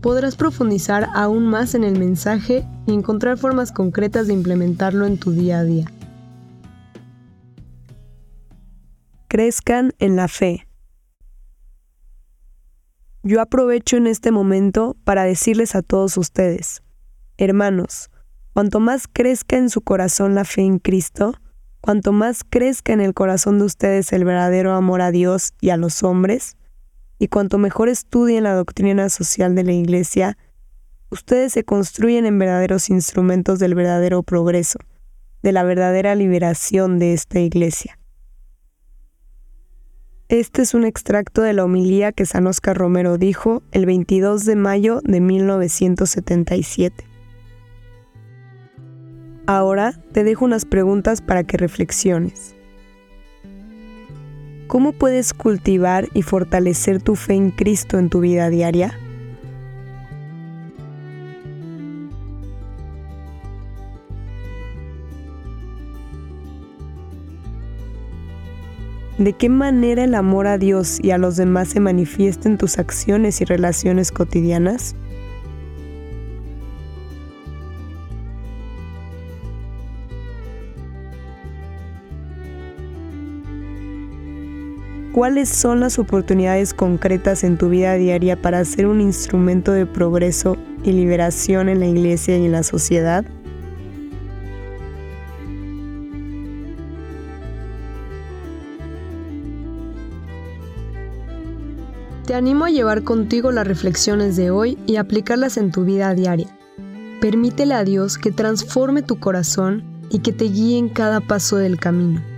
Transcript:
podrás profundizar aún más en el mensaje y encontrar formas concretas de implementarlo en tu día a día. Crezcan en la fe. Yo aprovecho en este momento para decirles a todos ustedes, hermanos, cuanto más crezca en su corazón la fe en Cristo, cuanto más crezca en el corazón de ustedes el verdadero amor a Dios y a los hombres, y cuanto mejor estudien la doctrina social de la Iglesia, ustedes se construyen en verdaderos instrumentos del verdadero progreso, de la verdadera liberación de esta Iglesia. Este es un extracto de la homilía que San Oscar Romero dijo el 22 de mayo de 1977. Ahora te dejo unas preguntas para que reflexiones. ¿Cómo puedes cultivar y fortalecer tu fe en Cristo en tu vida diaria? ¿De qué manera el amor a Dios y a los demás se manifiesta en tus acciones y relaciones cotidianas? ¿Cuáles son las oportunidades concretas en tu vida diaria para ser un instrumento de progreso y liberación en la iglesia y en la sociedad? Te animo a llevar contigo las reflexiones de hoy y aplicarlas en tu vida diaria. Permítele a Dios que transforme tu corazón y que te guíe en cada paso del camino.